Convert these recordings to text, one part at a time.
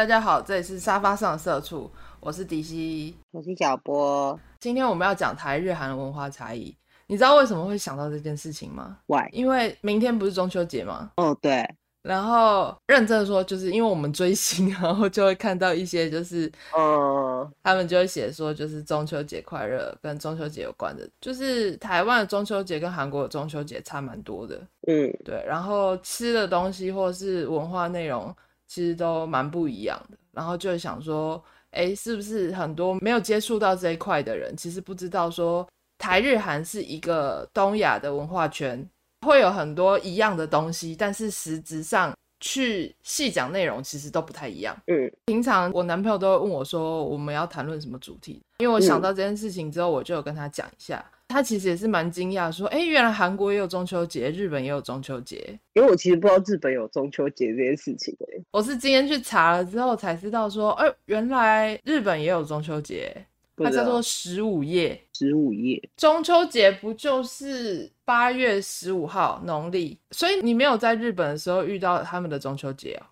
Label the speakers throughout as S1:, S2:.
S1: 大家好，这里是沙发上的社畜，我是迪西，
S2: 我是小波。
S1: 今天我们要讲台日韩的文化差异。你知道为什么会想到这件事情吗
S2: ？Why？
S1: 因为明天不是中秋节吗？
S2: 哦，对。
S1: 然后认真的说，就是因为我们追星，然后就会看到一些，就是，
S2: 嗯，
S1: 他们就会写说，就是中秋节快乐，跟中秋节有关的，就是台湾的中秋节跟韩国的中秋节差蛮多的，
S2: 嗯，
S1: 对。然后吃的东西或是文化内容，其实都蛮不一样的。然后就想说，哎，是不是很多没有接触到这一块的人，其实不知道说台日韩是一个东亚的文化圈。会有很多一样的东西，但是实质上去细讲内容，其实都不太一样。
S2: 嗯，
S1: 平常我男朋友都会问我说，我们要谈论什么主题？因为我想到这件事情之后，我就有跟他讲一下。嗯、他其实也是蛮惊讶，说，哎，原来韩国也有中秋节，日本也有中秋节。
S2: 因为我其实不知道日本有中秋节这件事情。
S1: 我是今天去查了之后才知道，说，哎，原来日本也有中秋节。它叫做十五夜，
S2: 十五夜，
S1: 中秋节不就是八月十五号农历？所以你没有在日本的时候遇到他们的中秋节啊？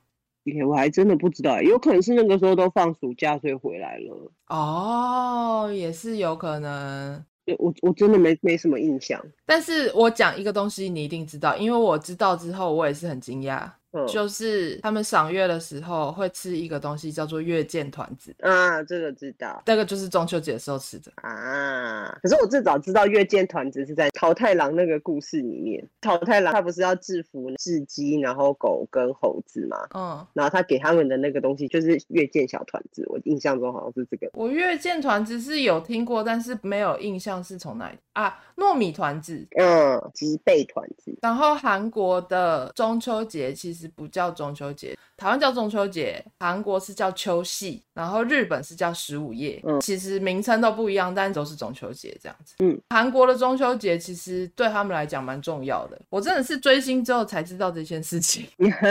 S2: 我还真的不知道，有可能是那个时候都放暑假，所以回来了。
S1: 哦，也是有可能。
S2: 我我真的没没什么印象。
S1: 但是我讲一个东西，你一定知道，因为我知道之后，我也是很惊讶。就是他们赏月的时候会吃一个东西，叫做月见团子
S2: 啊，这个知道，
S1: 这个就是中秋节的时候吃的
S2: 啊。可是我最早知道月见团子是在桃太郎那个故事里面，桃太郎他不是要制服雉鸡，然后狗跟猴子嘛，
S1: 嗯，
S2: 然后他给他们的那个东西就是月见小团子，我印象中好像是这个。
S1: 我月见团子是有听过，但是没有印象是从哪里啊？糯米团子，
S2: 嗯，吉贝团子。
S1: 然后韩国的中秋节其实不叫中秋节，台湾叫中秋节，韩国是叫秋夕，然后日本是叫十五夜。嗯，其实名称都不一样，但都是中秋节这样子。
S2: 嗯，
S1: 韩国的中秋节其实对他们来讲蛮重要的。我真的是追星之后才知道这件事情。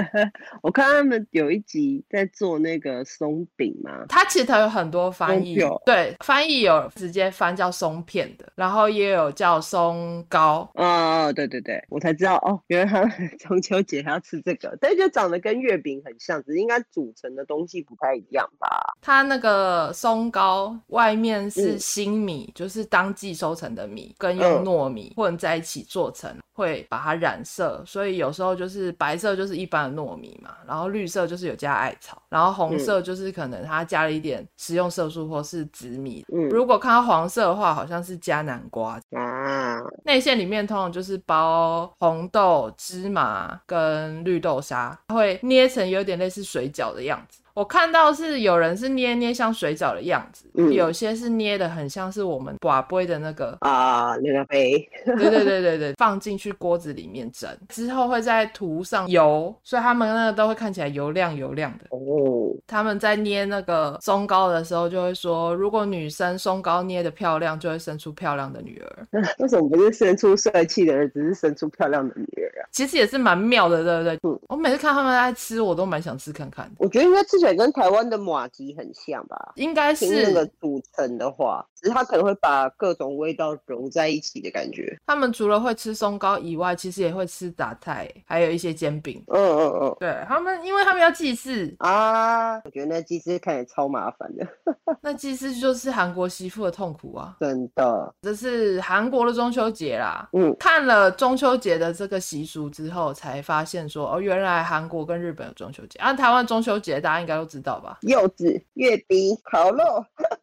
S2: 我看他们有一集在做那个松饼嘛，
S1: 它其实它有很多翻译，对，翻译有直接翻叫松片的，然后也有叫松糕。
S2: 哦，对对对，我才知道哦，原来他们 中秋节还要吃这个，但就长得跟月饼很像，只是应该组成的东西不太一样吧？
S1: 它那个松糕外面是新米，嗯、就是当季收成的米，跟用糯米混在一起做成，嗯、会把它染色，所以有时候就是白色就是一般的糯米嘛，然后绿色就是有加艾草，然后红色就是可能它加了一点食用色素或是紫米。嗯，如果看到黄色的话，好像是加南瓜。
S2: 啊，
S1: 内馅里面通常就是包红豆、芝麻跟绿豆沙，会捏成有点类似水饺的样子。我看到是有人是捏捏像水饺的样子，嗯、有些是捏的很像是我们瓦杯的那个
S2: 啊那个杯，
S1: 对对对对对，放进去锅子里面蒸之后会在涂上油，所以他们那个都会看起来油亮油亮的
S2: 哦。
S1: 他们在捏那个松糕的时候就会说，如果女生松糕捏的漂亮，就会生出漂亮的女儿。
S2: 为什么不是生出帅气的儿子，是生出漂亮的女儿啊？
S1: 其实也是蛮妙的，对不对？嗯，我每次看他们在吃，我都蛮想吃看看。
S2: 我觉得应该吃跟台湾的马吉很像吧？
S1: 应该是
S2: 那个组成的话，只是它可能会把各种味道融在一起的感觉。
S1: 他们除了会吃松糕以外，其实也会吃打菜，还有一些煎饼。
S2: 嗯嗯嗯，
S1: 对他们，因为他们要祭祀
S2: 啊。我觉得那祭祀看起来超麻烦的。
S1: 那祭祀就是韩国媳妇的痛苦啊！
S2: 真的，
S1: 这是韩国的中秋节啦。
S2: 嗯，
S1: 看了中秋节的这个习俗之后，才发现说哦，原来韩国跟日本有中秋节。啊，台湾中秋节大家应该都知道吧？
S2: 柚子、月饼、烤肉。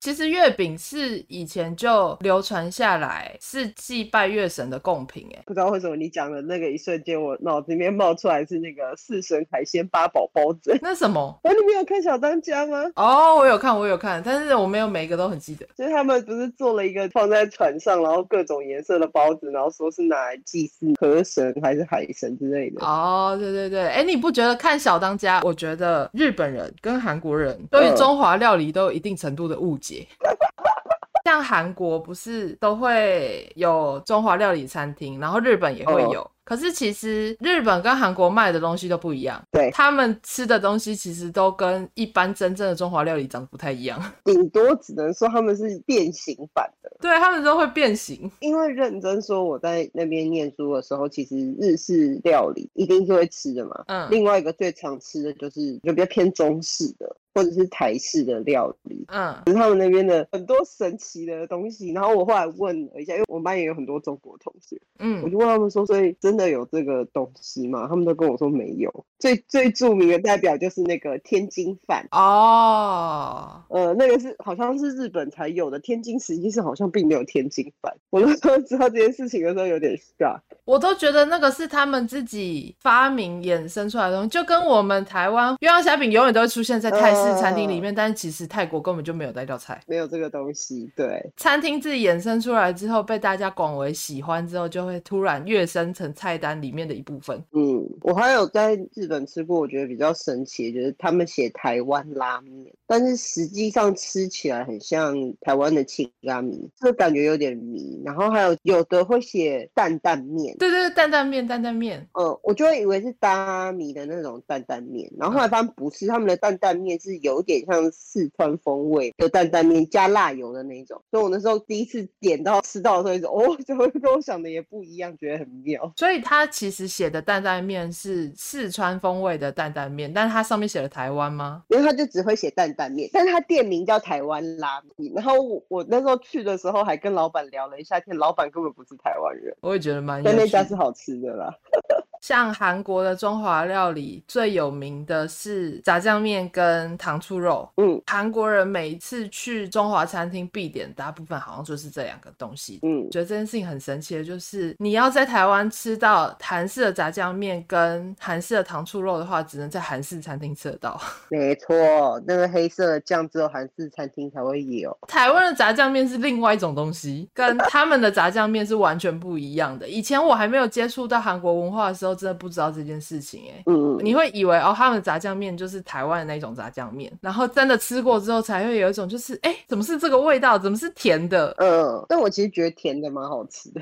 S1: 其实月饼是以前就流传下来，是祭拜月神的贡品。哎，
S2: 不知道为什么你讲的那个一瞬间，我脑子里面冒出来是那个四神海鲜八宝包子。
S1: 那什么？
S2: 哎，你没有看小当家吗？
S1: 哦，我有看，我有看，但是我没有每一个都很记得。
S2: 就是他们不是做了一个放在船上，然后各种颜色的包子，然后说是拿来祭祀河神还是海神之类的。
S1: 哦，对对对，哎，你不觉得看小当家？我觉得日本人跟韩国人对于中华料理都有一定程度的误解。像韩国不是都会有中华料理餐厅，然后日本也会有。嗯可是其实日本跟韩国卖的东西都不一样，
S2: 对，
S1: 他们吃的东西其实都跟一般真正的中华料理长得不太一样，
S2: 顶多只能说他们是变形版的。
S1: 对，他们都会变形。
S2: 因为认真说，我在那边念书的时候，其实日式料理一定是会吃的嘛。嗯，另外一个最常吃的就是就比较偏中式的。或者是台式的料理，嗯，就是他们那边的很多神奇的东西。然后我后来问了一下，因为我们班也有很多中国同学，嗯，我就问他们说，所以真的有这个东西吗？他们都跟我说没有。最最著名的代表就是那个天津饭哦，呃，那个是好像是日本才有的，天津实际上好像并没有天津饭。我那时候知道这件事情的时候有点 shock，
S1: 我都觉得那个是他们自己发明衍生出来的东西，就跟我们台湾鸳鸯虾饼永远都会出现在泰式。餐厅里面，但是其实泰国根本就没有那道菜，
S2: 没有这个东西。对，
S1: 餐厅自己衍生出来之后，被大家广为喜欢之后，就会突然跃升成菜单里面的一部分。
S2: 嗯，我还有在日本吃过，我觉得比较神奇，就是他们写台湾拉面，但是实际上吃起来很像台湾的清拉米，这个感觉有点迷。然后还有有的会写担担面，
S1: 对对对，担担面，担担面。
S2: 嗯，我就会以为是大米的那种担担面，然后后来发现不是，他们的担担面是。有点像四川风味的担担面加辣油的那种，所以我那时候第一次点到吃到的时候，哦，怎么跟我想的也不一样，觉得很妙。
S1: 所以他其实写的担担面是四川风味的担担面，但是他上面写了台湾吗？
S2: 因为他就只会写担担面，但是他店名叫台湾拉面。然后我我那时候去的时候还跟老板聊了一下天，老板根本不是台湾人。
S1: 我也觉得蛮，
S2: 但那家是好吃的啦。
S1: 像韩国的中华料理最有名的是炸酱面跟糖醋肉。嗯，韩国人每一次去中华餐厅必点，大部分好像就是这两个东西。嗯，觉得这件事情很神奇的就是，你要在台湾吃到韩式的炸酱面跟韩式的糖醋肉的话，只能在韩式餐厅吃得到。
S2: 没错，那个黑色的酱只有韩式餐厅才会有。
S1: 台湾的炸酱面是另外一种东西，跟他们的炸酱面是完全不一样的。以前我还没有接触到韩国文化的时候，真的不知道这件事情。哎，嗯，你会以为哦，他们的炸酱面就是台湾的那种炸酱面，然后真的吃过之后才会有一种就是，哎，怎么是这个味道？怎么是甜的？
S2: 嗯，但我其实觉得甜的蛮好吃的。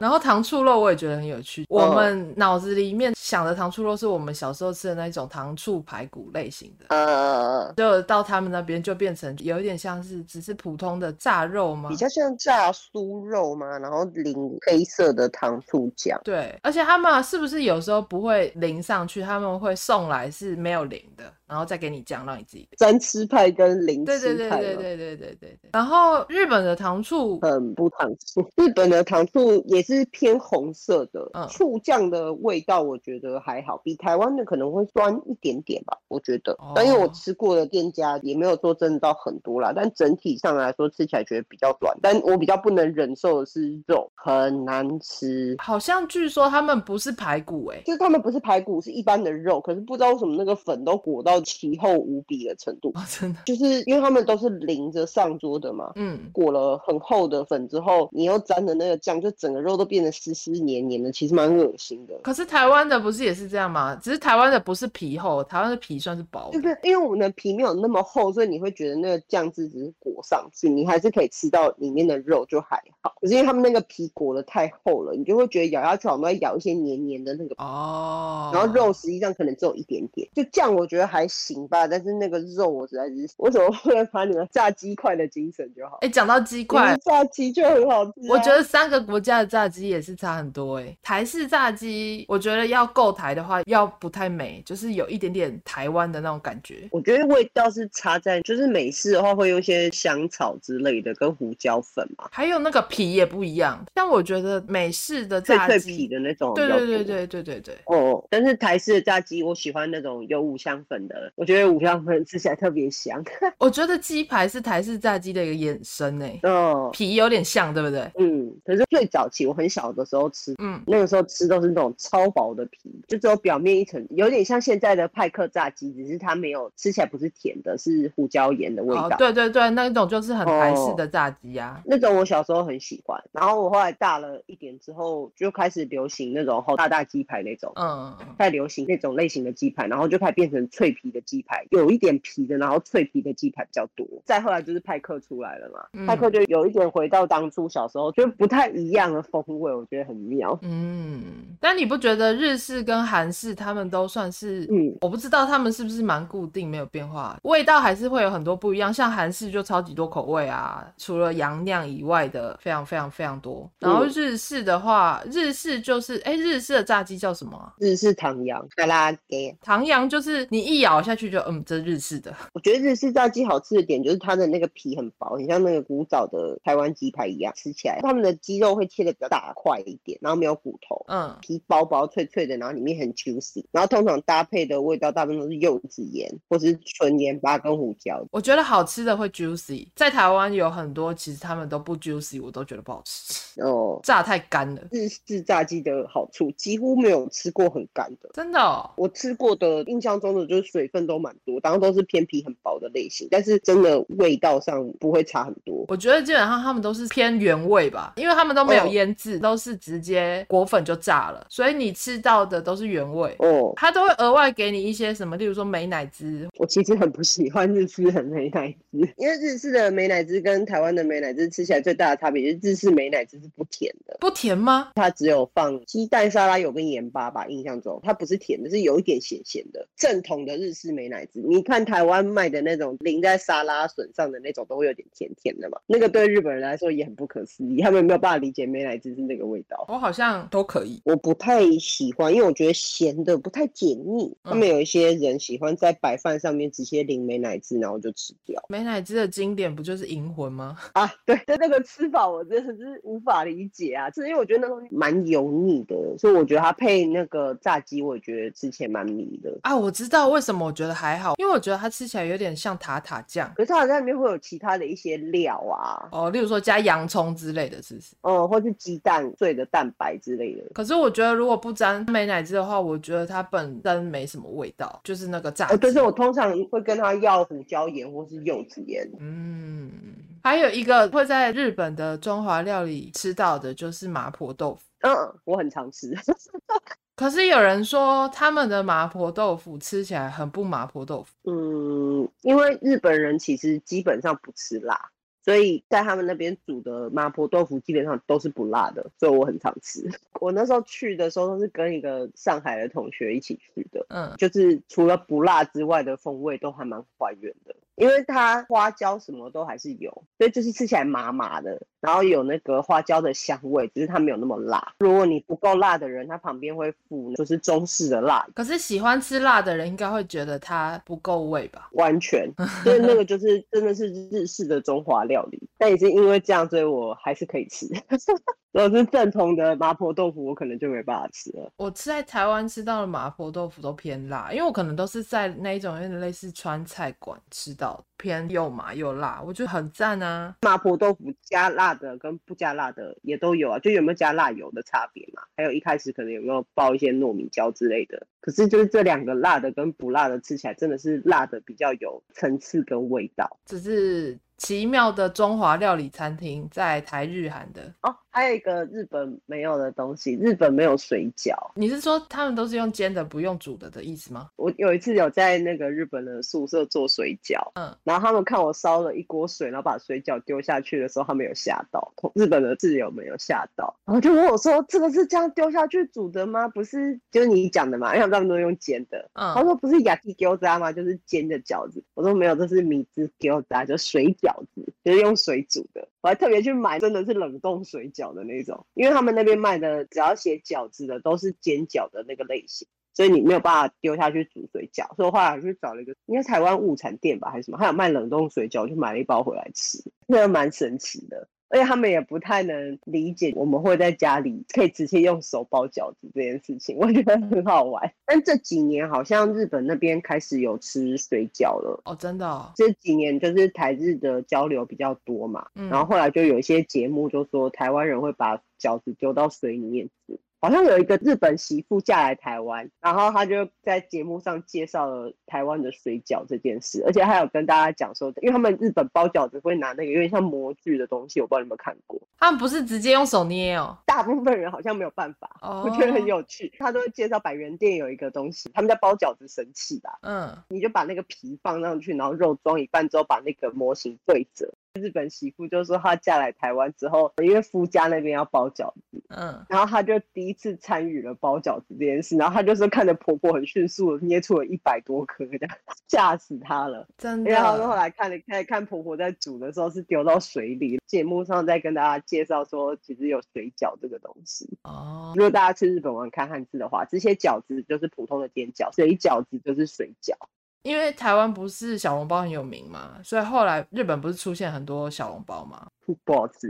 S1: 然后糖醋肉我也觉得很有趣。我们脑子里面想的糖醋肉是我们小时候吃的那种糖醋排骨类型的，嗯，就到他们那边就变成有一点像是只是普通的炸肉吗？
S2: 比较像炸酥肉吗？然后淋黑色的糖醋酱。
S1: 对，而且他们是不是是有时候不会淋上去？他们会送来是没有淋的。然后再给你酱，让你自己
S2: 沾吃派跟零吃派。
S1: 对对对对对对对对。然后日本的糖醋
S2: 很不糖醋，日本的糖醋也是偏红色的，嗯，醋酱的味道我觉得还好，比台湾的可能会酸一点点吧，我觉得。哦、但因为我吃过的店家也没有说真的到很多啦，但整体上来说吃起来觉得比较软。但我比较不能忍受的是肉很难吃，
S1: 好像据说他们不是排骨哎、欸，
S2: 就是他们不是排骨，是一般的肉，可是不知道为什么那个粉都裹到。到其厚无比的程度，
S1: 哦，真的
S2: 就是因为他们都是淋着上桌的嘛，嗯，裹了很厚的粉之后，你又沾的那个酱，就整个肉都变得湿湿黏黏的，其实蛮恶心的。
S1: 可是台湾的不是也是这样吗？只是台湾的不是皮厚，台湾的皮算是薄，
S2: 就是因为我们的皮没有那么厚，所以你会觉得那个酱汁只是裹上去，你还是可以吃到里面的肉，就还好。可是因为他们那个皮裹的太厚了，你就会觉得咬下去好像都在咬一些黏黏的那个哦，然后肉实际上可能只有一点点，就酱我觉得还。还行吧，但是那个肉我实在是，我怎么会把你们炸鸡块的精神就好？
S1: 哎、欸，讲到鸡块，
S2: 炸鸡就很好吃、啊。
S1: 我觉得三个国家的炸鸡也是差很多哎、欸。台式炸鸡，我觉得要够台的话，要不太美，就是有一点点台湾的那种感觉。
S2: 我觉得味道是差在，就是美式的话会用一些香草之类的跟胡椒粉嘛，
S1: 还有那个皮也不一样。但我觉得美式的炸鸡，脆脆
S2: 皮的那种，
S1: 对对对对对对对。
S2: 哦，但是台式的炸鸡，我喜欢那种有五香粉的。我觉得五香粉吃起来特别香。
S1: 我觉得鸡排是台式炸鸡的一个衍生诶，哦，皮有点像，对不对？
S2: 嗯，可是最早期我很小的时候吃，嗯，那个时候吃都是那种超薄的皮，就只有表面一层，有点像现在的派克炸鸡，只是它没有吃起来不是甜的，是胡椒盐的味道。哦。对
S1: 对对，那种就是很台式的炸鸡啊。哦，
S2: 那种我小时候很喜欢，然后我后来大了一点之后，就开始流行那种大大鸡排那种，嗯，太流行那种类型的鸡排，然后就开始变成脆皮。皮的鸡排，有一点皮的，然后脆皮的鸡排比较多。再后来就是派克出来了嘛，嗯、派克就有一点回到当初小时候就不太一样的风味，我觉得很妙。
S1: 嗯，但你不觉得日式跟韩式他们都算是？嗯，我不知道他们是不是蛮固定没有变化，味道还是会有很多不一样。像韩式就超级多口味啊，除了洋酿以外的非常非常非常多。然后日式的话，嗯、日式就是哎、欸，日式的炸鸡叫什么、啊？
S2: 日式唐扬，卡拉给
S1: 唐扬就是你一咬下去就嗯，这是日式的。
S2: 我觉得日式炸鸡好吃的点就是它的那个皮很薄，很像那个古早的台湾鸡排一样，吃起来他们的鸡肉会切的比较大块一点，然后没有骨头，嗯，皮薄薄脆脆的，然后里面很 juicy，然后通常搭配的味道大部分都是柚子盐或是纯盐巴跟胡椒。
S1: 我觉得好吃的会 juicy，在台湾有很多其实他们都不 juicy，我都觉得不好吃哦，炸太干了。
S2: 日式炸鸡的好处几乎没有吃过很干的，
S1: 真的哦，
S2: 我吃过的印象中的就是水分都蛮多，当然都是偏皮很薄的类型，但是真的味道上不会差很多。
S1: 我觉得基本上他们都是偏原味吧，因为他们都没有腌制，哦、都是直接裹粉就炸了，所以你吃到的都是原味哦。他都会额外给你一些什么，例如说美乃滋。
S2: 我其实很不喜欢日式的美乃滋，因为日式的美乃滋跟台湾的美乃滋吃起来最大的差别就是日式美乃滋是不甜的。
S1: 不甜吗？
S2: 它只有放鸡蛋沙拉油跟盐巴吧，印象中它不是甜的，是有一点咸咸的。正统的日式美乃滋，你看台湾卖的那种淋在沙拉笋上的那种，都会有点甜甜的嘛。那个对日本人来说也很不可思议，他们没有办法理解美乃滋是那个味道。
S1: 我好像都可以，
S2: 我不太喜欢，因为我觉得咸的不太解腻。嗯、他们有一些人喜欢在白饭上面直接淋美乃滋，然后就吃掉。
S1: 美乃滋的经典不就是银魂吗？
S2: 啊，对，但，那个吃法我真的是无法理解啊，是因为我觉得那东西蛮油腻的，所以我觉得它配那个炸鸡，我也觉得吃起来蛮迷的。
S1: 啊，我知道为什么我觉得还好，因为我觉得它吃起来有点像塔塔酱，
S2: 可是它好像里面会有其他的一些料啊，
S1: 哦，例如说加洋葱之类的，是不是？
S2: 哦，或是鸡蛋碎的蛋白之类的。
S1: 可是我觉得如果不沾美乃滋的话，我觉得它本身没什么味道，就是那个炸
S2: 但是我通常会跟他要胡椒盐或是柚子盐。
S1: 嗯，还有一个会在日本的中华料理吃到的就是麻婆豆腐。
S2: 嗯，我很常吃。
S1: 可是有人说他们的麻婆豆腐吃起来很不麻婆豆腐。
S2: 嗯，因为日本人其实基本上不吃辣。所以在他们那边煮的麻婆豆腐基本上都是不辣的，所以我很常吃。我那时候去的时候都是跟一个上海的同学一起去的，嗯，就是除了不辣之外的风味都还蛮还原的。因为它花椒什么都还是有，所以就是吃起来麻麻的，然后有那个花椒的香味，只是它没有那么辣。如果你不够辣的人，它旁边会附就是中式的辣。
S1: 可是喜欢吃辣的人应该会觉得它不够味吧？
S2: 完全，所以那个就是真的是日式的中华料理。但也是因为这样，所以我还是可以吃。如果是正统的麻婆豆腐，我可能就没办法吃了。
S1: 我吃在台湾吃到的麻婆豆腐都偏辣，因为我可能都是在那一种有点类似川菜馆吃到，偏又麻又辣，我觉得很赞啊。
S2: 麻婆豆腐加辣的跟不加辣的也都有啊，就有没有加辣油的差别嘛？还有一开始可能有没有爆一些糯米椒之类的。可是就是这两个辣的跟不辣的吃起来真的是辣的比较有层次跟味道，
S1: 只是。奇妙的中华料理餐厅在台日韩的
S2: 哦，还有一个日本没有的东西，日本没有水饺。
S1: 你是说他们都是用煎的，不用煮的的意思吗？
S2: 我有一次有在那个日本的宿舍做水饺，嗯，然后他们看我烧了一锅水，然后把水饺丢下去的时候，他们有吓到。日本的室友没有吓到，然后就问我说：“这个是这样丢下去煮的吗？不是，就是你讲的嘛？因为他们都用煎的。”嗯，他说：“不是焼き饺子吗？就是煎的饺子。”我说：“没有，这是米汁饺子，就水饺。”子就是用水煮的，我还特别去买，真的是冷冻水饺的那种，因为他们那边卖的只要写饺子的都是煎饺的那个类型，所以你没有办法丢下去煮水饺，所以我后来去找了一个，应该台湾物产店吧还是什么，还有卖冷冻水饺，我就买了一包回来吃，那个蛮神奇的。而且他们也不太能理解我们会在家里可以直接用手包饺子这件事情，我觉得很好玩。但这几年好像日本那边开始有吃水饺了
S1: 哦，真的哦。
S2: 这几年就是台日的交流比较多嘛，嗯，然后后来就有一些节目就说台湾人会把饺子丢到水里面煮。好像有一个日本媳妇嫁来台湾，然后她就在节目上介绍了台湾的水饺这件事，而且还有跟大家讲说，因为他们日本包饺子会拿那个有点像模具的东西，我不知道你有没有看过。
S1: 他们不是直接用手捏哦，
S2: 大部分人好像没有办法。Oh. 我觉得很有趣，他都会介绍百元店有一个东西，他们在包饺子神器吧。嗯，你就把那个皮放上去，然后肉装一半之后，把那个模型对折。日本媳妇就说她嫁来台湾之后，因为夫家那边要包饺子，嗯，然后她就第一次参与了包饺子这件事，然后她就说看着婆婆很迅速的捏出了一百多颗，这样 吓死她了，
S1: 真的。
S2: 然后后来看了看看婆婆在煮的时候是丢到水里，节目上在跟大家介绍说其实有水饺这个东西哦。如果大家去日本玩看汉字的话，这些饺子就是普通的煎饺，水饺子就是水饺。
S1: 因为台湾不是小笼包很有名嘛，所以后来日本不是出现很多小笼包吗？
S2: 不好吃。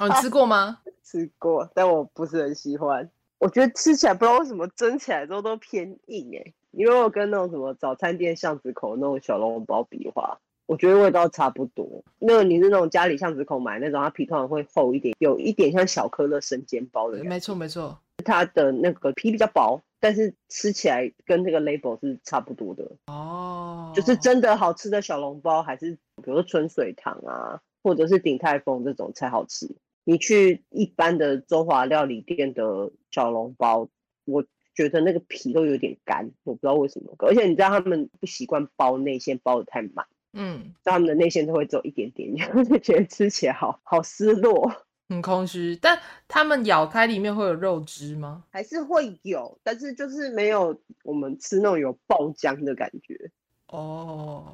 S1: 哦，你吃过吗？
S2: 吃过，但我不是很喜欢。我觉得吃起来不知道为什么蒸起来之后都偏硬哎。因为我跟那种什么早餐店巷子口那种小笼包比的话，我觉得味道差不多。那个你是那种家里巷子口买那种，它皮通常会厚一点，有一点像小颗的生煎包的。
S1: 没错没错，
S2: 它的那个皮比较薄。但是吃起来跟这个 label 是差不多的哦，就是真的好吃的小笼包，还是比如说春水堂啊，或者是鼎泰丰这种才好吃。你去一般的中华料理店的小笼包，我觉得那个皮都有点干，我不知道为什么。而且你知道他们不习惯包内馅包的太满，嗯，他们的内馅都会只有一点点，就觉得吃起来好好失落。
S1: 很空虚，但他们咬开里面会有肉汁吗？
S2: 还是会有，但是就是没有我们吃那种有爆浆的感觉。
S1: 哦，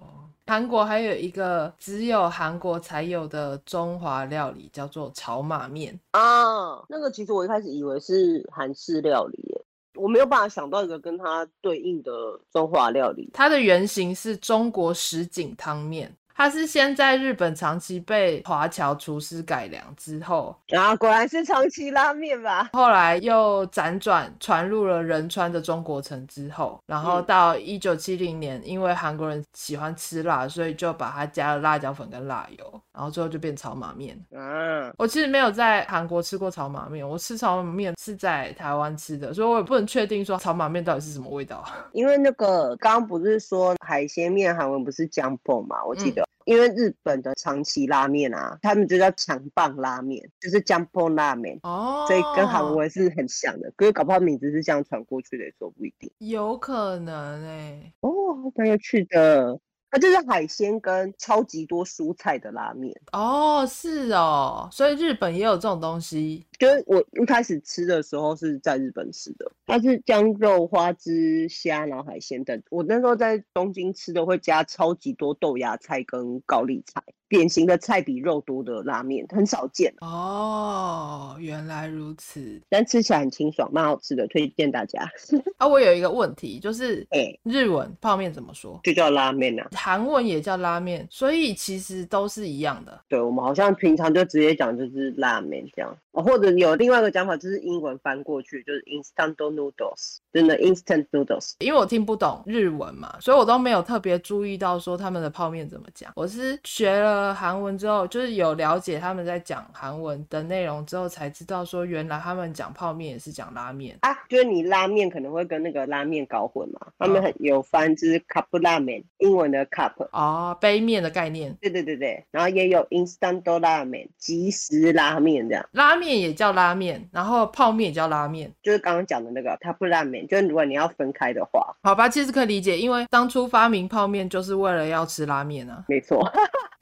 S1: 韩国还有一个只有韩国才有的中华料理，叫做炒马面
S2: 啊。那个其实我一开始以为是韩式料理耶，我没有办法想到一个跟它对应的中华料理。
S1: 它的原型是中国什锦汤面。它是先在日本长期被华侨厨师改良之后，
S2: 啊，果然是长期拉面吧。
S1: 后来又辗转传入了仁川的中国城之后，然后到一九七零年，因为韩国人喜欢吃辣，所以就把它加了辣椒粉跟辣油，然后最后就变炒马面。嗯，我其实没有在韩国吃过炒马面，我吃炒马面是在台湾吃的，所以我也不能确定说炒马面到底是什么味道。
S2: 因为那个刚刚不是说海鲜面韩文不是江波嘛，我记得。嗯因为日本的长崎拉面啊，他们就叫强棒拉面，就是江波拉面哦，所以跟韩文是很像的。可是搞不好名字是这样传过去的，也说不一定。
S1: 有可能哎、欸，
S2: 哦，蛮有趣的。它就是海鲜跟超级多蔬菜的拉面
S1: 哦，是哦，所以日本也有这种东西。
S2: 就是我一开始吃的时候是在日本吃的，它是将肉、花枝、虾，然后海鲜等。我那时候在东京吃的会加超级多豆芽菜跟高丽菜，典型的菜比肉多的拉面，很少见。
S1: 哦，原来如此，
S2: 但吃起来很清爽，蛮好吃的，推荐大家。
S1: 啊，我有一个问题，就是哎，日文泡面怎么说？
S2: 就叫拉面啊。
S1: 韩文也叫拉面，所以其实都是一样的。
S2: 对，我们好像平常就直接讲就是拉面这样。或者有另外一个讲法，就是英文翻过去就是 instant noodles，真的 instant noodles。
S1: 因为我听不懂日文嘛，所以我都没有特别注意到说他们的泡面怎么讲。我是学了韩文之后，就是有了解他们在讲韩文的内容之后，才知道说原来他们讲泡面也是讲拉面
S2: 啊。就是你拉面可能会跟那个拉面搞混嘛，他们很有翻就是 cup 拉面，英文的 cup
S1: 哦，杯面的概念。
S2: 对对对对，然后也有 instant 拉面，即食拉面这样。
S1: 拉面。也叫拉面，然后泡面也叫拉面，
S2: 就是刚刚讲的那个它不拉面。就是如果你要分开的话，
S1: 好吧，其实可以理解，因为当初发明泡面就是为了要吃拉面啊。
S2: 没错，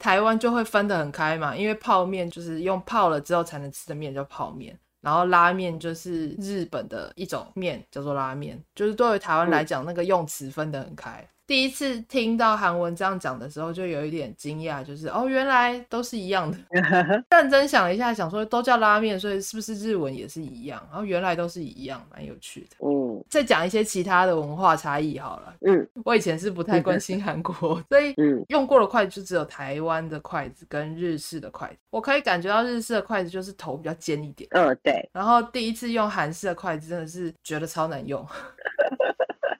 S1: 台湾就会分得很开嘛，因为泡面就是用泡了之后才能吃的面叫泡面，然后拉面就是日本的一种面叫做拉面，就是对于台湾来讲，那个用词分得很开。嗯第一次听到韩文这样讲的时候，就有一点惊讶，就是哦，原来都是一样的。认真想了一下，想说都叫拉面，所以是不是日文也是一样？然后原来都是一样，蛮有趣的。嗯，再讲一些其他的文化差异好了。嗯，我以前是不太关心韩国，所以用过的筷子就只有台湾的筷子跟日式的筷子。我可以感觉到日式的筷子就是头比较尖一点。
S2: 嗯，对。
S1: 然后第一次用韩式的筷子，真的是觉得超难用。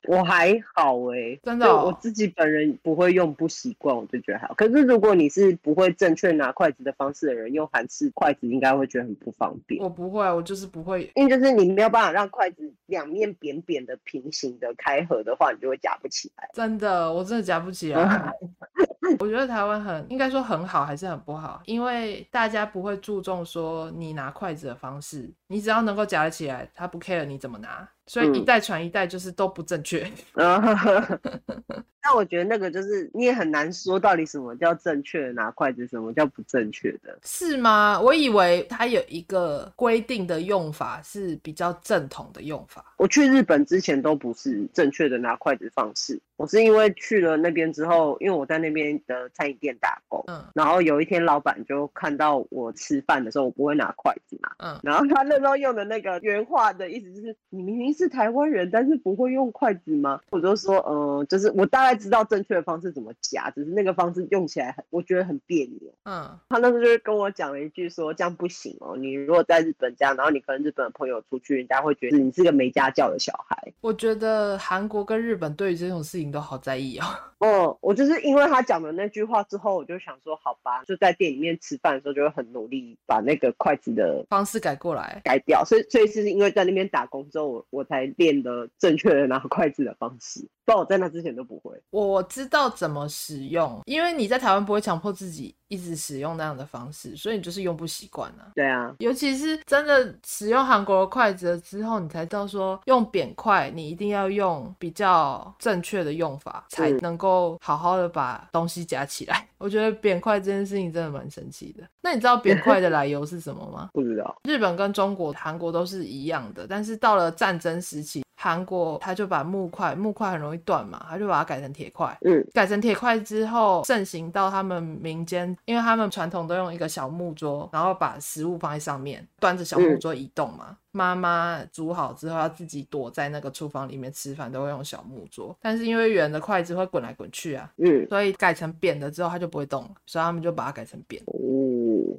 S2: 我还好哎、欸，
S1: 真的、哦，
S2: 我自己本人不会用，不习惯，我就觉得还好。可是如果你是不会正确拿筷子的方式的人，用韩式筷子应该会觉得很不方便。
S1: 我不会，我就是不会，
S2: 因为就是你没有办法让筷子两面扁扁的平行的开合的话，你就会夹不起来。
S1: 真的，我真的夹不起来。我觉得台湾很应该说很好，还是很不好？因为大家不会注重说你拿筷子的方式，你只要能够夹得起来，他不 care 你怎么拿。所以一代传一代就是都不正确。
S2: 嗯 那我觉得那个就是你也很难说到底什么叫正确的拿筷子，什么叫不正确的，
S1: 是吗？我以为它有一个规定的用法是比较正统的用法。
S2: 我去日本之前都不是正确的拿筷子方式，我是因为去了那边之后，因为我在那边的餐饮店打工，嗯，然后有一天老板就看到我吃饭的时候我不会拿筷子嘛，嗯，然后他那时候用的那个原话的意思就是你明明是台湾人，但是不会用筷子吗？我就说，嗯、呃，就是我大概知道正确的方式怎么夹，只是那个方式用起来很，我觉得很别扭。嗯，他那时候就跟我讲了一句说，说这样不行哦，你如果在日本这样，然后你跟日本的朋友出去，人家会觉得你是个没家教的小孩。
S1: 我觉得韩国跟日本对于这种事情都好在意哦。
S2: 嗯，我就是因为他讲的那句话之后，我就想说，好吧，就在店里面吃饭的时候，就会很努力把那个筷子的
S1: 方式改过来，
S2: 改掉。所以，所以是因为在那边打工之后，我我才练的正确的拿筷子的方式，不然我在那之前都不会。
S1: 我知道怎么使用，因为你在台湾不会强迫自己一直使用那样的方式，所以你就是用不习惯啊。
S2: 对啊，
S1: 尤其是真的使用韩国的筷子了之后，你才知道说用扁筷，你一定要用比较正确的用法，才能够好好的把东西夹起来。我觉得扁筷这件事情真的蛮神奇的。那你知道扁筷的来由是什么吗？
S2: 不知道。
S1: 日本跟中国、韩国都是一样的，但是到了战争时期。韩国他就把木块，木块很容易断嘛，他就把它改成铁块。嗯，改成铁块之后，盛行到他们民间，因为他们传统都用一个小木桌，然后把食物放在上面，端着小木桌移动嘛。妈妈、嗯、煮好之后要自己躲在那个厨房里面吃饭，都会用小木桌。但是因为圆的筷子会滚来滚去啊，嗯，所以改成扁的之后，它就不会动了，所以他们就把它改成扁。哦，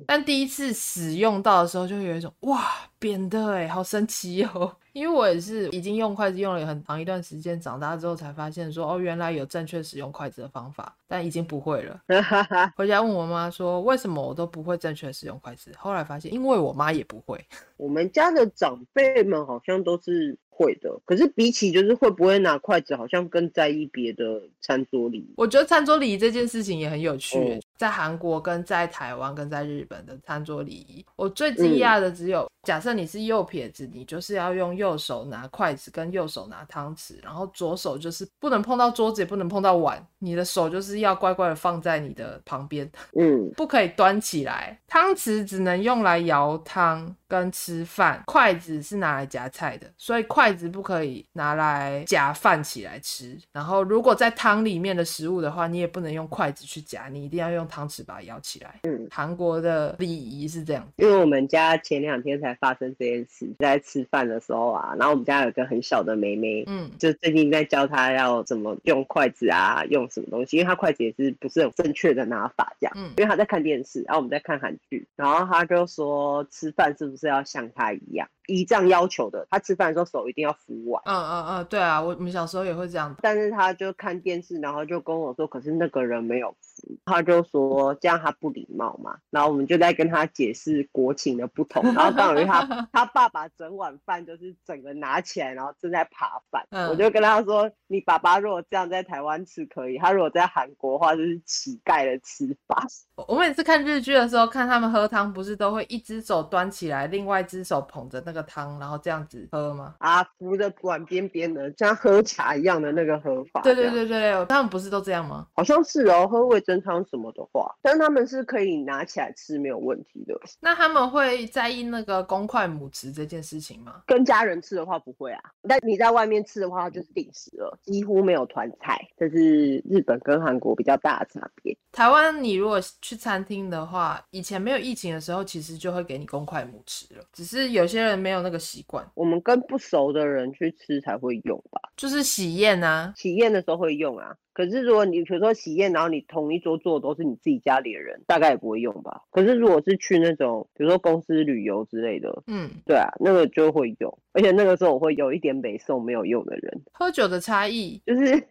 S1: 但第一次使用到的时候，就会有一种哇，扁的哎，好神奇哦。因为我也是已经用筷子用了很长一段时间，长大之后才发现说哦，原来有正确使用筷子的方法，但已经不会了。回家问我妈说，为什么我都不会正确使用筷子？后来发现，因为我妈也不会。
S2: 我们家的长辈们好像都是。会的，可是比起就是会不会拿筷子，好像更在意别的餐桌礼仪。
S1: 我觉得餐桌礼仪这件事情也很有趣，嗯、在韩国跟在台湾跟在日本的餐桌礼仪，我最惊讶的只有，嗯、假设你是右撇子，你就是要用右手拿筷子跟右手拿汤匙，然后左手就是不能碰到桌子，也不能碰到碗，你的手就是要乖乖的放在你的旁边，嗯，不可以端起来，汤匙只能用来舀汤跟吃饭，筷子是拿来夹菜的，所以筷。筷子不可以拿来夹饭起来吃，然后如果在汤里面的食物的话，你也不能用筷子去夹，你一定要用汤匙把它舀起来。嗯，韩国的礼仪是这样。
S2: 因为我们家前两天才发生这件事，在吃饭的时候啊，然后我们家有个很小的妹妹，嗯，就最近在教她要怎么用筷子啊，用什么东西，因为她筷子也是不是很正确的拿法这样。嗯，因为她在看电视，然后我们在看韩剧，然后她就说吃饭是不是要像她一样？依这样要求的，他吃饭的时候手一定要扶碗。
S1: 嗯嗯嗯，对啊，我们小时候也会这样。
S2: 但是他就看电视，然后就跟我说，可是那个人没有扶，他就说这样他不礼貌嘛。然后我们就在跟他解释国情的不同。然后当然他他爸爸整碗饭就是整个拿起来，然后正在扒饭。嗯、我就跟他说，你爸爸如果这样在台湾吃可以，他如果在韩国的话就是乞丐的吃法。
S1: 我每次看日剧的时候，看他们喝汤，不是都会一只手端起来，另外一只手捧着那个汤，然后这样子喝吗？
S2: 啊，扶着碗边边的，像喝茶一样的那个喝法。
S1: 对对对对对，他们不是都这样吗？
S2: 好像是哦，喝味增汤什么的话，但他们是可以拿起来吃没有问题的。
S1: 那他们会在意那个公筷母匙这件事情吗？
S2: 跟家人吃的话不会啊，但你在外面吃的话就是定时了，几乎没有团菜，这是日本跟韩国比较大的差别。
S1: 台湾你如果去餐厅的话，以前没有疫情的时候，其实就会给你公筷母匙了，只是有些人没没有那个习惯。
S2: 我们跟不熟的人去吃才会用吧？
S1: 就是喜宴啊，
S2: 喜宴的时候会用啊。可是如果你比如说喜宴，然后你同一桌坐的都是你自己家里的人，大概也不会用吧。可是如果是去那种比如说公司旅游之类的，嗯，对啊，那个就会用。而且那个时候我会有一点北宋没有用的人。
S1: 喝酒的差异
S2: 就是。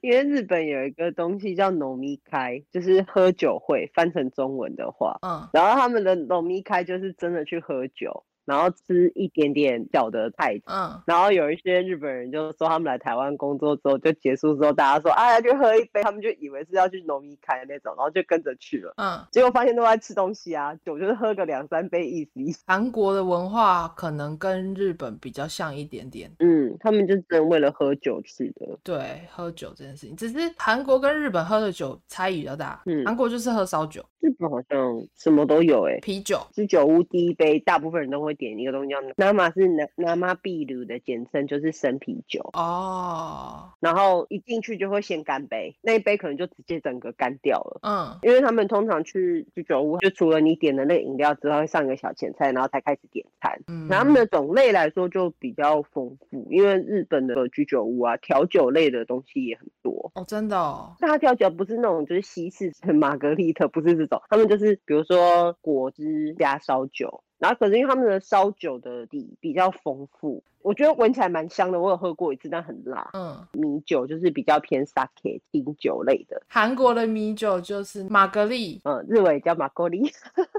S2: 因为日本有一个东西叫饮み会，就是喝酒会，翻成中文的话，嗯，然后他们的饮み会就是真的去喝酒。然后吃一点点小的菜，嗯，然后有一些日本人就说他们来台湾工作之后就结束之后，大家说哎呀去喝一杯，他们就以为是要去饮み会的那种，然后就跟着去了，嗯，结果发现都在吃东西啊，酒就是喝个两三杯意思意思。
S1: 韩国的文化可能跟日本比较像一点点，
S2: 嗯，他们就真的为了喝酒去的。
S1: 对，喝酒这件事情，只是韩国跟日本喝的酒差异比较大，嗯，韩国就是喝烧酒，
S2: 日本好像什么都有哎、欸，
S1: 啤酒，
S2: 居酒屋第一杯大部分人都会。点一个东西叫 Nama 是 Nama 秘鲁的简称，就是生啤酒哦。Oh. 然后一进去就会先干杯，那一杯可能就直接整个干掉了。嗯，因为他们通常去居酒屋，就除了你点的那个饮料之后，会上一个小前菜，然后才开始点餐。嗯，然后他们的种类来说就比较丰富，因为日本的居酒屋啊，调酒类的东西也很多。
S1: 哦，真的哦。
S2: 但他调酒不是那种就是西式玛格丽特，不是这种，他们就是比如说果汁加烧酒。然后可是因为他们的烧酒的底比较丰富。我觉得闻起来蛮香的，我有喝过一次，但很辣。嗯，米酒就是比较偏 sake 清酒类的。
S1: 韩国的米酒就是玛格丽，
S2: 嗯，日文叫玛格丽，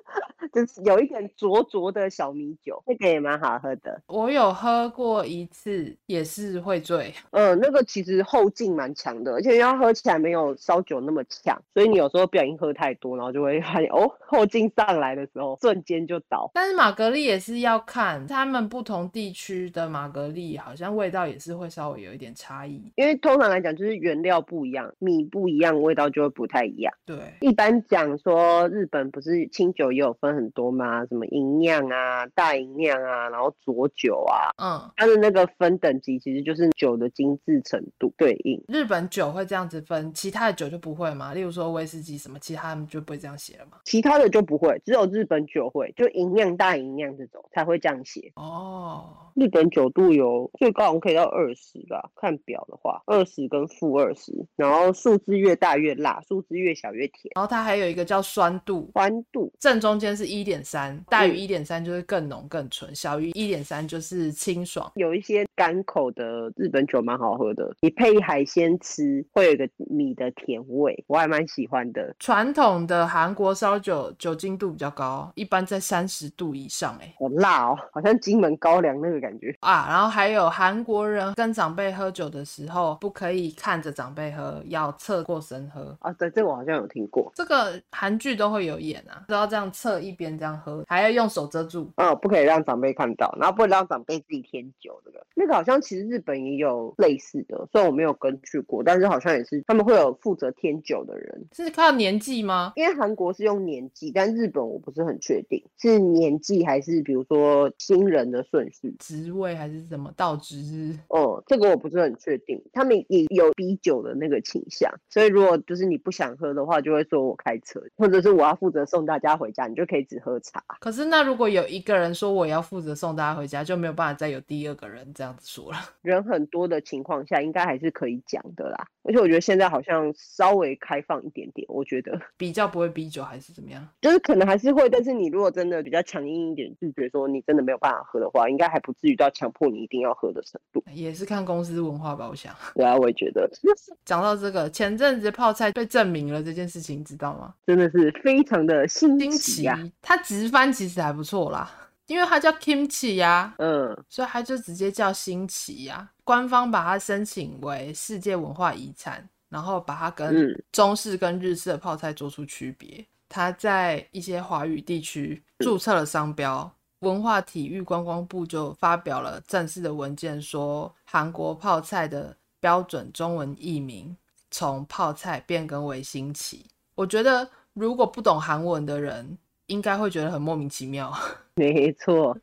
S2: 就是有一点浊浊的小米酒，那个也蛮好喝的。
S1: 我有喝过一次，也是会醉。
S2: 嗯，那个其实后劲蛮强的，而且要喝起来没有烧酒那么强，所以你有时候不小心喝太多，然后就会发现哦，后劲上来的时候瞬间就倒。
S1: 但是玛格丽也是要看他们不同地区的。玛格丽好像味道也是会稍微有一点差异，
S2: 因为通常来讲就是原料不一样，米不一样，味道就会不太一样。
S1: 对，
S2: 一般讲说日本不是清酒也有分很多吗？什么银酿啊、大银酿啊，然后浊酒啊，嗯，它的那个分等级其实就是酒的精致程度对应。
S1: 日本酒会这样子分，其他的酒就不会吗？例如说威士忌什么，其他的就不会这样写了吗？
S2: 其他的就不会，只有日本酒会，就银酿、大银酿这种才会这样写。哦，日本酒。度有最高，我们可以到二十吧。看表的话，二十跟负二十，然后数字越大越辣，数字越小越甜。
S1: 然后它还有一个叫酸度，
S2: 酸度
S1: 正中间是一点三，大于一点三就是更浓更纯，小于一点三就是清爽。
S2: 有一些干口的日本酒蛮好喝的，你配海鲜吃会有一个米的甜味，我还蛮喜欢的。
S1: 传统的韩国烧酒酒精度比较高，一般在三十度以上，欸，哎，
S2: 好辣哦，好像金门高粱那个感觉
S1: 啊。然后还有韩国人跟长辈喝酒的时候，不可以看着长辈喝，要侧过身喝
S2: 啊。对，这个我好像有听过。
S1: 这个韩剧都会有演啊，都要这样侧一边这样喝，还要用手遮住。
S2: 哦，不可以让长辈看到，然后不能让长辈自己添酒。这个那个好像其实日本也有类似的，虽然我没有跟去过，但是好像也是他们会有负责添酒的人。
S1: 是靠年纪吗？
S2: 因为韩国是用年纪，但日本我不是很确定是年纪还是比如说新人的顺序、
S1: 职位还是。是什么倒置？
S2: 哦，这个我不是很确定。他们也有逼酒的那个倾向，所以如果就是你不想喝的话，就会说我开车，或者是我要负责送大家回家，你就可以只喝茶。
S1: 可是那如果有一个人说我要负责送大家回家，就没有办法再有第二个人这样子说了。
S2: 人很多的情况下，应该还是可以讲的啦。而且我觉得现在好像稍微开放一点点，我觉得
S1: 比较不会逼酒还是怎么样？
S2: 就是可能还是会，但是你如果真的比较强硬一点，拒绝说你真的没有办法喝的话，应该还不至于到强迫。你一定要喝的程度，
S1: 也是看公司文化吧，我想。
S2: 对啊，我也觉得。
S1: 讲到这个，前阵子泡菜被证明了这件事情，你知道吗？
S2: 真的是非常的新奇啊！
S1: 它直翻其实还不错啦，因为它叫 Kimchi 呀，嗯，所以它就直接叫新奇呀。官方把它申请为世界文化遗产，然后把它跟中式跟日式的泡菜做出区别。它在一些华语地区注册了商标。文化体育观光部就发表了正式的文件，说韩国泡菜的标准中文译名从泡菜变更为新奇。我觉得如果不懂韩文的人，应该会觉得很莫名其妙。
S2: 没错，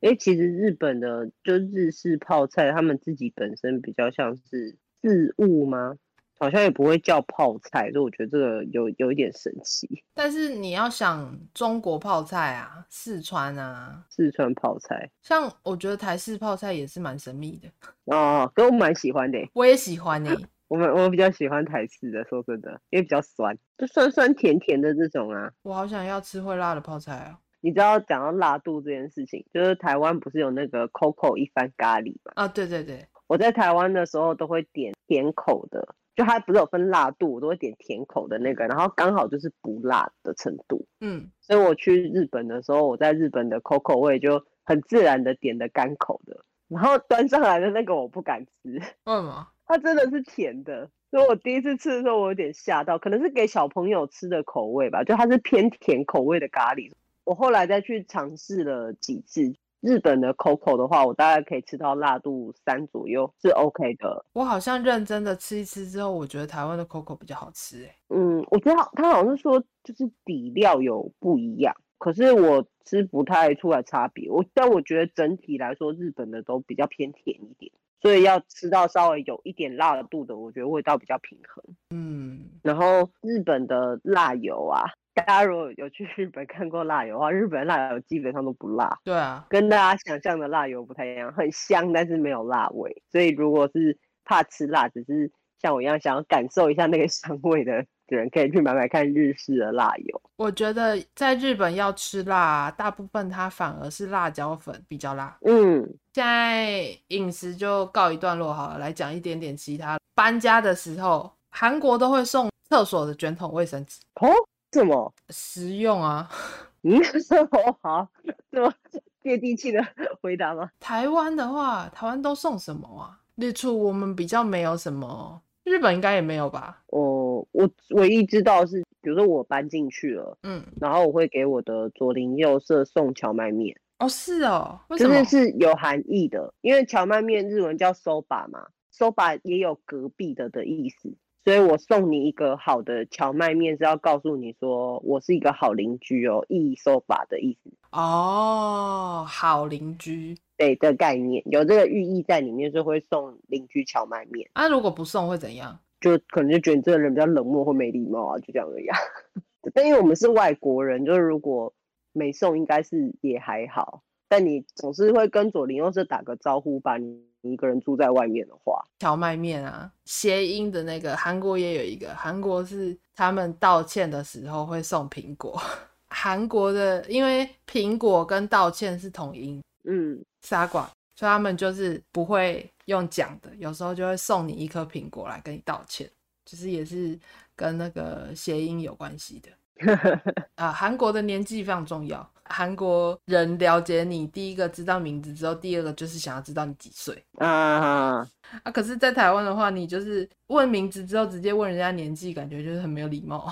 S2: 因为其实日本的就日式泡菜，他们自己本身比较像是自物吗？好像也不会叫泡菜，所以我觉得这个有有一点神奇。
S1: 但是你要想中国泡菜啊，四川啊，
S2: 四川泡菜，
S1: 像我觉得台式泡菜也是蛮神秘的
S2: 哦，跟我蛮喜欢的，
S1: 我也喜欢呢。
S2: 我们我比较喜欢台式的，说真的，因为比较酸，就酸酸甜甜的这种啊。
S1: 我好想要吃会辣的泡菜啊！
S2: 你知道讲到辣度这件事情，就是台湾不是有那个 Coco 一番咖喱吗？
S1: 啊，对对对，
S2: 我在台湾的时候都会点甜口的，就它不是有分辣度，我都会点甜口的那个，然后刚好就是不辣的程度。嗯，所以我去日本的时候，我在日本的 Coco 我也就很自然的点的干口的，然后端上来的那个我不敢吃。为
S1: 什么？
S2: 它真的是甜的，所以我第一次吃的时候我有点吓到，可能是给小朋友吃的口味吧，就它是偏甜口味的咖喱。我后来再去尝试了几次日本的 Coco 的话，我大概可以吃到辣度三左右，是 OK 的。
S1: 我好像认真的吃一吃之后，我觉得台湾的 Coco 比较好吃欸。
S2: 嗯，我觉得它好像是说就是底料有不一样，可是我吃不太出来差别。我但我觉得整体来说，日本的都比较偏甜一点。所以要吃到稍微有一点辣度的，我觉得味道比较平衡。嗯，然后日本的辣油啊，大家如果有去日本看过辣油的话，日本辣油基本上都不辣。
S1: 对啊，
S2: 跟大家想象的辣油不太一样，很香，但是没有辣味。所以如果是怕吃辣，只是像我一样想要感受一下那个香味的人，可以去买买看日式的辣油。
S1: 我觉得在日本要吃辣，大部分它反而是辣椒粉比较辣。
S2: 嗯。
S1: 现在饮食就告一段落好了，来讲一点点其他。搬家的时候，韩国都会送厕所的卷筒卫生纸。
S2: 哦，什么？
S1: 实用啊。
S2: 嗯，生活好，这么接地气的回答吗？
S1: 台湾的话，台湾都送什么啊？日出我们比较没有什么，日本应该也没有吧？
S2: 哦，我唯一知道是，比如说我搬进去了，嗯，然后我会给我的左邻右舍送荞麦面。
S1: 哦，是哦，为什么？
S2: 就是是有含义的，因为荞麦面日文叫 soba 嘛，soba 也有隔壁的的意思，所以我送你一个好的荞麦面是要告诉你说我是一个好邻居哦，意 soba 的意思。
S1: 哦，好邻居，
S2: 对的概念，有这个寓意在里面，就会送邻居荞麦面。
S1: 啊，如果不送会怎样？
S2: 就可能就觉得你这个人比较冷漠或没礼貌啊，就这样而已。但因为我们是外国人，就是如果。没送应该是也还好，但你总是会跟左邻右舍打个招呼吧？你一个人住在外面的话，
S1: 荞麦面啊，谐音的那个韩国也有一个，韩国是他们道歉的时候会送苹果。韩国的因为苹果跟道歉是同音，嗯，傻瓜，所以他们就是不会用讲的，有时候就会送你一颗苹果来跟你道歉，就是也是跟那个谐音有关系的。啊，韩国的年纪非常重要。韩国人了解你，第一个知道名字之后，第二个就是想要知道你几岁啊啊！可是，在台湾的话，你就是问名字之后，直接问人家年纪，感觉就是很没有礼貌。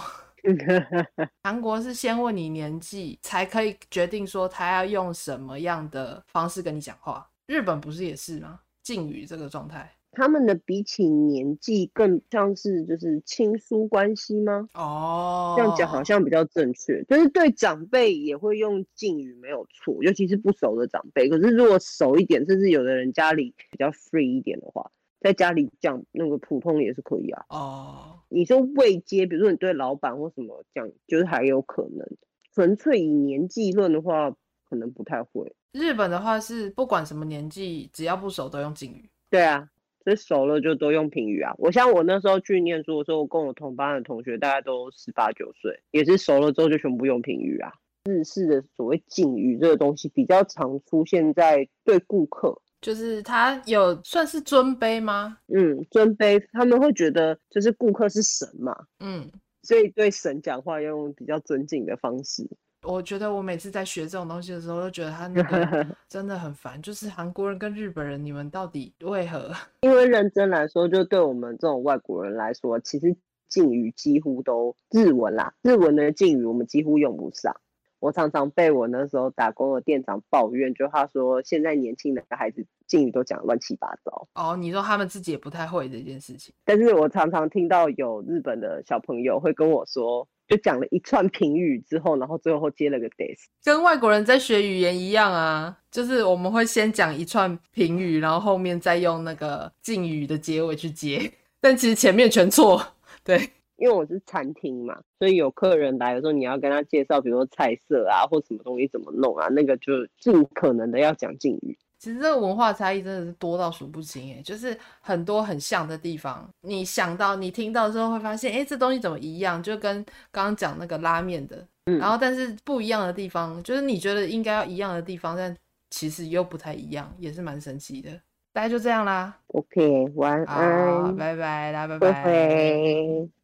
S1: 韩国是先问你年纪，才可以决定说他要用什么样的方式跟你讲话。日本不是也是吗？敬语这个状态。
S2: 他们的比起年纪更像是就是亲疏关系吗？
S1: 哦，
S2: 这样讲好像比较正确。就是对长辈也会用敬语没有错，尤其是不熟的长辈。可是如果熟一点，甚至有的人家里比较 free 一点的话，在家里讲那个普通也是可以啊。
S1: 哦，
S2: 你说未接，比如说你对老板或什么讲，就是还有可能。纯粹以年纪论的话，可能不太会。
S1: 日本的话是不管什么年纪，只要不熟都用敬语。
S2: 对啊。所以熟了就都用平语啊！我像我那时候去念书的时候，我跟我同班的同学大概都十八九岁，也是熟了之后就全部用平语啊。日式的所谓敬语这个东西比较常出现在对顾客，
S1: 就是他有算是尊卑吗？
S2: 嗯，尊卑，他们会觉得就是顾客是神嘛，
S1: 嗯，
S2: 所以对神讲话要用比较尊敬的方式。
S1: 我觉得我每次在学这种东西的时候，都觉得他那个 真的很烦。就是韩国人跟日本人，你们到底为何？
S2: 因为认真来说，就对我们这种外国人来说，其实敬语几乎都日文啦，日文的敬语我们几乎用不上。我常常被我那时候打工的店长抱怨，就他说现在年轻的孩子敬语都讲乱七八糟。
S1: 哦，你说他们自己也不太会这件事情。
S2: 但是我常常听到有日本的小朋友会跟我说。就讲了一串评语之后，然后最后接了个 des，
S1: 跟外国人在学语言一样啊，就是我们会先讲一串评语，然后后面再用那个敬语的结尾去接。但其实前面全错。对，
S2: 因为我是餐厅嘛，所以有客人来的时候，你要跟他介绍，比如说菜色啊，或什么东西怎么弄啊，那个就尽可能的要讲敬语。
S1: 其实这个文化差异真的是多到数不清哎，就是很多很像的地方，你想到、你听到之后会发现，哎，这东西怎么一样？就跟刚刚讲那个拉面的，嗯，然后但是不一样的地方，就是你觉得应该要一样的地方，但其实又不太一样，也是蛮神奇的。大家就这样啦
S2: ，OK，晚安，
S1: 好，拜拜啦，拜拜。拜拜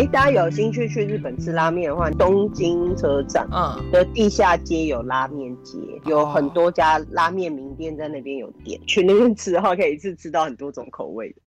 S2: 哎，大家有兴趣去日本吃拉面的话，东京车站嗯的地下街有拉面街，嗯，有很多家拉面名店在那边有店，去那边吃的话可以一次吃到很多种口味的。